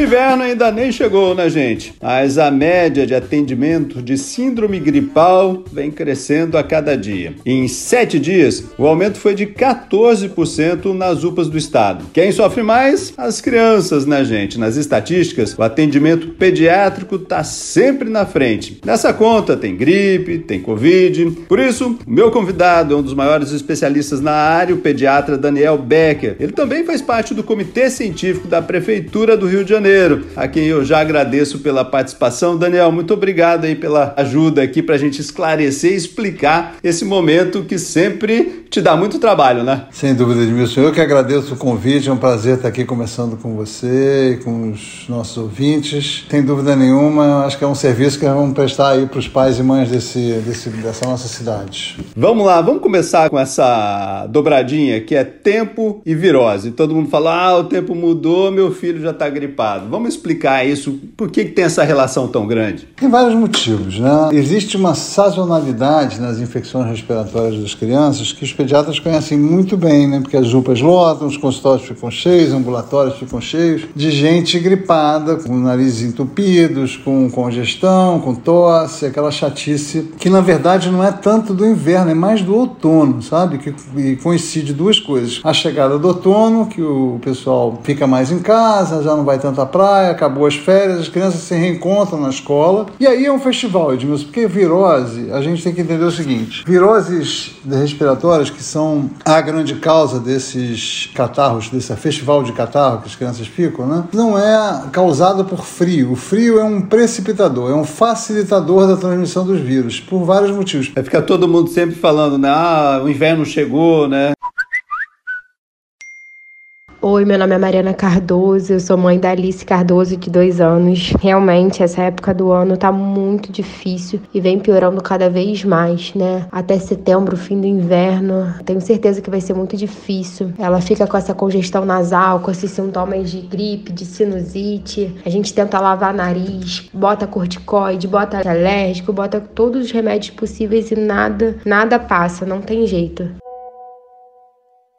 Inverno ainda nem chegou, né, gente? Mas a média de atendimento de síndrome gripal vem crescendo a cada dia. Em sete dias, o aumento foi de 14% nas UPAs do estado. Quem sofre mais? As crianças, né, gente? Nas estatísticas, o atendimento pediátrico está sempre na frente. Nessa conta tem gripe, tem Covid. Por isso, o meu convidado é um dos maiores especialistas na área, o pediatra Daniel Becker. Ele também faz parte do comitê científico da Prefeitura do Rio de Janeiro Janeiro, a quem eu já agradeço pela participação. Daniel, muito obrigado aí pela ajuda aqui para a gente esclarecer e explicar esse momento que sempre te dá muito trabalho, né? Sem dúvida, Edmilson. Eu que agradeço o convite, é um prazer estar aqui conversando com você e com os nossos ouvintes. Sem dúvida nenhuma, acho que é um serviço que vamos prestar aí para os pais e mães desse, desse, dessa nossa cidade. Vamos lá, vamos começar com essa dobradinha que é tempo e virose. Todo mundo fala, ah, o tempo mudou, meu filho já está gripado. Vamos explicar isso, por que, que tem essa relação tão grande? Tem vários motivos, né? Existe uma sazonalidade nas infecções respiratórias das crianças que os pediatras conhecem muito bem, né? Porque as UPAs lotam, os consultórios ficam cheios, ambulatórios ficam cheios de gente gripada, com narizes entupidos, com congestão, com tosse, aquela chatice que na verdade não é tanto do inverno, é mais do outono, sabe? Que coincide duas coisas. A chegada do outono, que o pessoal fica mais em casa, já não vai tanto à praia, acabou as férias, as crianças se reencontram na escola. E aí é um festival, Edmilson, porque virose, a gente tem que entender o seguinte: viroses respiratórias que são a grande causa desses catarros, desse festival de catarro que as crianças ficam, né? Não é causado por frio. O frio é um precipitador, é um facilitador da transmissão dos vírus, por vários motivos. Vai ficar todo mundo sempre falando, né? Ah, o inverno chegou, né? Oi, meu nome é Mariana Cardoso, eu sou mãe da Alice Cardoso, de dois anos. Realmente, essa época do ano tá muito difícil e vem piorando cada vez mais, né? Até setembro, fim do inverno, tenho certeza que vai ser muito difícil. Ela fica com essa congestão nasal, com esses sintomas de gripe, de sinusite. A gente tenta lavar nariz, bota corticoide, bota alérgico, bota todos os remédios possíveis e nada, nada passa, não tem jeito.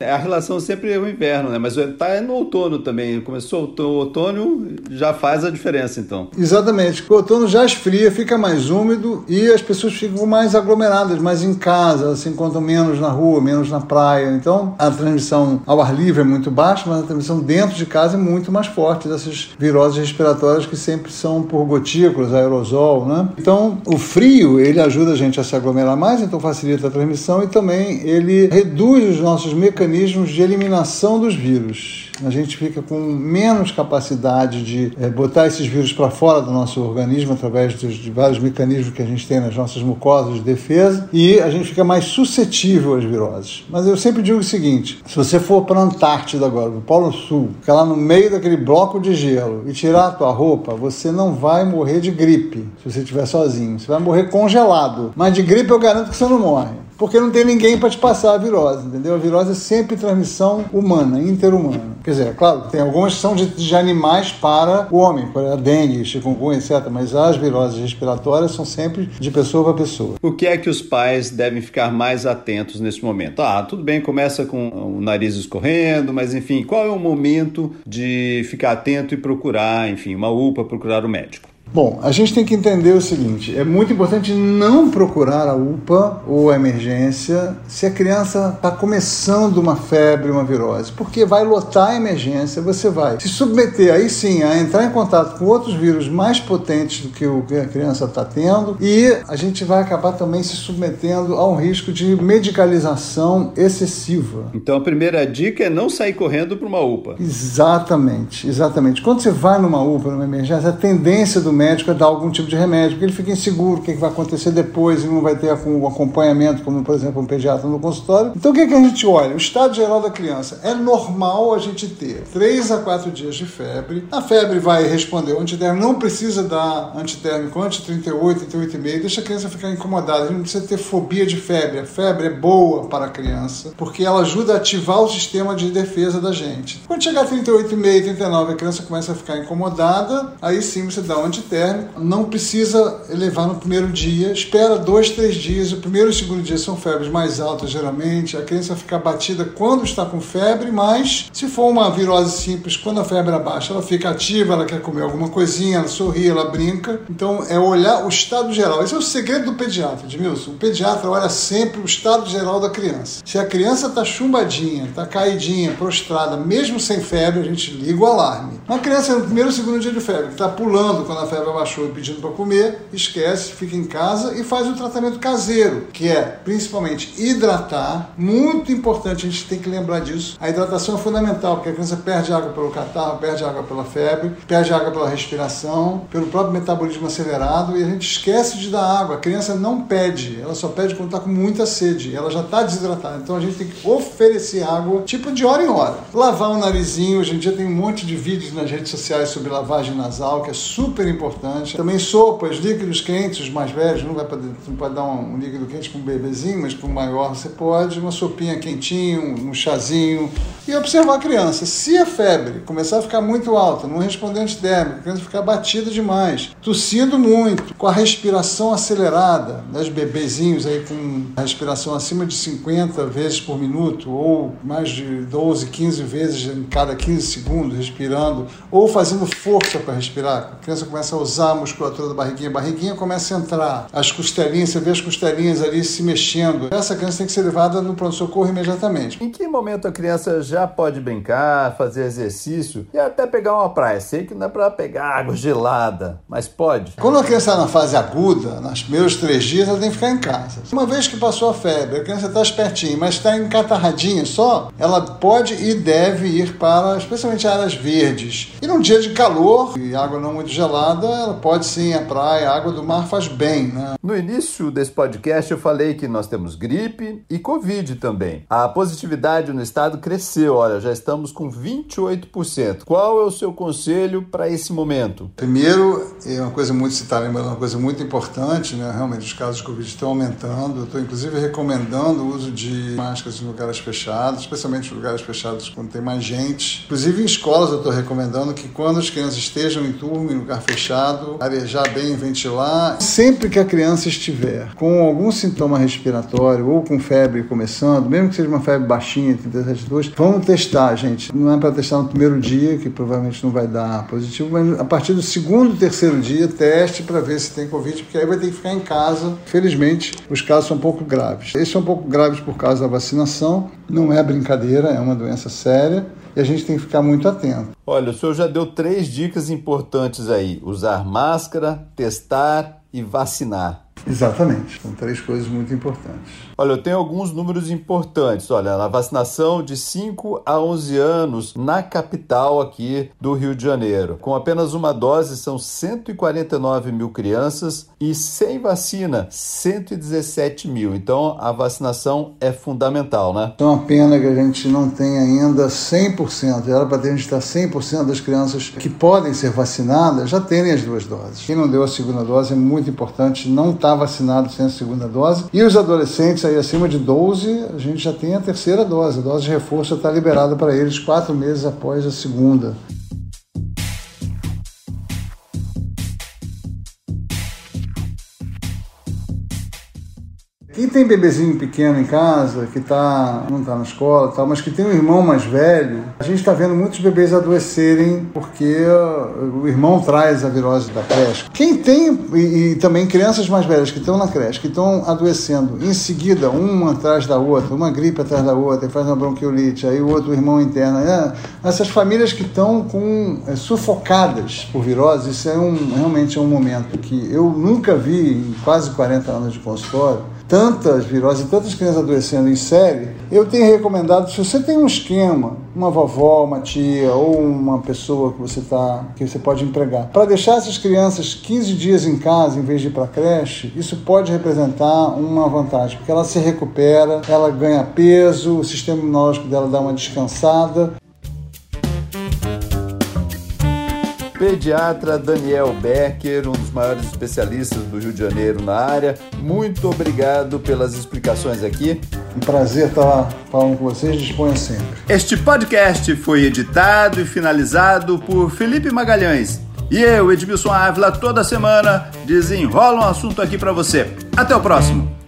A relação sempre é o inverno, né? Mas tá no outono também. Começou o outono, já faz a diferença, então. Exatamente. O outono já esfria, fica mais úmido e as pessoas ficam mais aglomeradas, mais em casa, se encontram menos na rua, menos na praia. Então, a transmissão ao ar livre é muito baixa, mas a transmissão dentro de casa é muito mais forte dessas viroses respiratórias que sempre são por gotículas, aerosol, né? Então, o frio, ele ajuda a gente a se aglomerar mais, então facilita a transmissão e também ele reduz os nossos mecanismos mecanismos de eliminação dos vírus. A gente fica com menos capacidade de é, botar esses vírus para fora do nosso organismo através dos, de vários mecanismos que a gente tem nas nossas mucosas de defesa e a gente fica mais suscetível às viroses. Mas eu sempre digo o seguinte: se você for para a Antártida agora, para o Polo Sul, ficar lá no meio daquele bloco de gelo e tirar a tua roupa, você não vai morrer de gripe se você estiver sozinho. Você vai morrer congelado. Mas de gripe eu garanto que você não morre porque não tem ninguém para te passar a virose, entendeu? A virose é sempre transmissão humana, interhumana. Quer dizer, é claro, tem algumas que são de, de animais para o homem, para a dengue, chikungunya, etc. Mas as viroses respiratórias são sempre de pessoa para pessoa. O que é que os pais devem ficar mais atentos nesse momento? Ah, tudo bem, começa com o nariz escorrendo, mas enfim, qual é o momento de ficar atento e procurar, enfim, uma UPA, procurar o médico? Bom, a gente tem que entender o seguinte: é muito importante não procurar a UPA ou a emergência se a criança está começando uma febre, uma virose, porque vai lotar a emergência, você vai se submeter aí sim a entrar em contato com outros vírus mais potentes do que o que a criança está tendo e a gente vai acabar também se submetendo a um risco de medicalização excessiva. Então a primeira dica é não sair correndo para uma UPA. Exatamente, exatamente. Quando você vai numa UPA, numa emergência, a tendência do médico a dar algum tipo de remédio, porque ele fica inseguro, o que, vai acontecer depois, ele não vai ter o acompanhamento, como por exemplo um pediatra no consultório. Então o que, que a gente olha? O estado geral da criança. É normal a gente ter 3 a 4 dias de febre. A febre vai responder o antitérmico, não precisa dar antitérmico antes de 38, 38,5, deixa a criança ficar incomodada, não precisa ter fobia de febre. A febre é boa para a criança, porque ela ajuda a ativar o sistema de defesa da gente. Quando chegar a 38,5, 39, a criança começa a ficar incomodada, aí sim você dá um antitérmico. Não precisa elevar no primeiro dia, espera dois, três dias. O primeiro e o segundo dia são febres mais altas, geralmente. A criança fica batida quando está com febre, mas se for uma virose simples, quando a febre abaixa, ela fica ativa, ela quer comer alguma coisinha, ela sorri, ela brinca. Então é olhar o estado geral. Esse é o segredo do pediatra, Edmilson. O pediatra olha sempre o estado geral da criança. Se a criança está chumbadinha, está caidinha, prostrada, mesmo sem febre, a gente liga o alarme. Uma criança no primeiro ou segundo dia de febre, está pulando quando a febre abaixou e pedindo para comer, esquece, fica em casa e faz o tratamento caseiro, que é principalmente hidratar. Muito importante, a gente tem que lembrar disso. A hidratação é fundamental, porque a criança perde água pelo catarro, perde água pela febre, perde água pela respiração, pelo próprio metabolismo acelerado e a gente esquece de dar água. A criança não pede, ela só pede quando está com muita sede, ela já está desidratada. Então a gente tem que oferecer água, tipo de hora em hora. Lavar o narizinho, hoje em dia tem um monte de vídeos nas redes sociais sobre lavagem nasal, que é super importante. Também sopas, líquidos quentes, os mais velhos, não vai não pode dar um, líquido quente para um bebezinho, mas para um maior você pode, uma sopinha quentinha, um, chazinho. E observar a criança. Se a febre começar a ficar muito alta, não responder antidérmico, a criança ficar batida demais, tossindo muito, com a respiração acelerada, né, os bebezinhos aí com respiração acima de 50 vezes por minuto, ou mais de 12, 15 vezes em cada 15 segundos, respirando, ou fazendo força para respirar. A criança começa a usar a musculatura da barriguinha, a barriguinha começa a entrar, as costelinhas, você vê as costelinhas ali se mexendo. Essa criança tem que ser levada no pronto-socorro imediatamente. Em que momento a criança já pode brincar, fazer exercício e até pegar uma praia? Sei que não é para pegar água gelada, mas pode. Quando a criança está na fase aguda, nos primeiros três dias, ela tem que ficar em casa. Uma vez que passou a febre, a criança está espertinha, mas está encatarradinha só, ela pode e deve ir para, especialmente áreas verdes. E num dia de calor e água não muito gelada, ela pode sim à praia, a água do mar faz bem, né? No início desse podcast eu falei que nós temos gripe e Covid também. A positividade no estado cresceu, olha, já estamos com 28%. Qual é o seu conselho para esse momento? Primeiro, é uma coisa muito citada, uma coisa muito importante, né? Realmente os casos de Covid estão aumentando. Eu estou inclusive recomendando o uso de máscaras em lugares fechados, especialmente em lugares fechados quando tem mais gente. Inclusive em escolas eu estou recomendando que quando as crianças estejam em turma, em lugar fechado, arejar bem, ventilar. Sempre que a criança estiver com algum sintoma respiratório ou com febre começando, mesmo que seja uma febre baixinha, 37,2, vamos testar, gente. Não é para testar no primeiro dia, que provavelmente não vai dar positivo, mas a partir do segundo, terceiro dia, teste para ver se tem Covid, porque aí vai ter que ficar em casa. Felizmente, os casos são um pouco graves. Esses são um pouco graves por causa da vacinação, não é brincadeira, é uma doença séria e a gente tem que ficar muito atento. Olha, o senhor já deu três dicas importantes aí: usar máscara, testar e vacinar. Exatamente, são três coisas muito importantes. Olha, eu tenho alguns números importantes. Olha, na vacinação de 5 a 11 anos na capital aqui do Rio de Janeiro. Com apenas uma dose, são 149 mil crianças e sem vacina, 117 mil. Então, a vacinação é fundamental, né? É uma pena que a gente não tenha ainda 100%. Era para ter a gente estar 100% das crianças que podem ser vacinadas já terem as duas doses. Quem não deu a segunda dose é muito importante não estar vacinado sem a segunda dose. E os adolescentes acima de 12, a gente já tem a terceira dose. A dose de reforço está liberada para eles quatro meses após a segunda. Quem tem bebezinho pequeno em casa, que tá, não está na escola tal, mas que tem um irmão mais velho, a gente está vendo muitos bebês adoecerem porque o irmão traz a virose da creche. Quem tem, e, e também crianças mais velhas que estão na creche, que estão adoecendo em seguida, uma atrás da outra, uma gripe atrás da outra, e faz uma bronquiolite, aí o outro irmão interna. É, essas famílias que estão com é, sufocadas por virose, isso é um, realmente é um momento que eu nunca vi em quase 40 anos de consultório tantas viroses tantas crianças adoecendo em série, eu tenho recomendado, se você tem um esquema, uma vovó, uma tia ou uma pessoa que você tá, que você pode empregar, para deixar essas crianças 15 dias em casa em vez de ir para creche, isso pode representar uma vantagem, porque ela se recupera, ela ganha peso, o sistema imunológico dela dá uma descansada pediatra Daniel Becker, um dos maiores especialistas do Rio de Janeiro na área. Muito obrigado pelas explicações aqui. Um prazer estar falando com vocês, disponha sempre. Este podcast foi editado e finalizado por Felipe Magalhães. E eu, Edmilson Ávila, toda semana desenrola um assunto aqui para você. Até o próximo!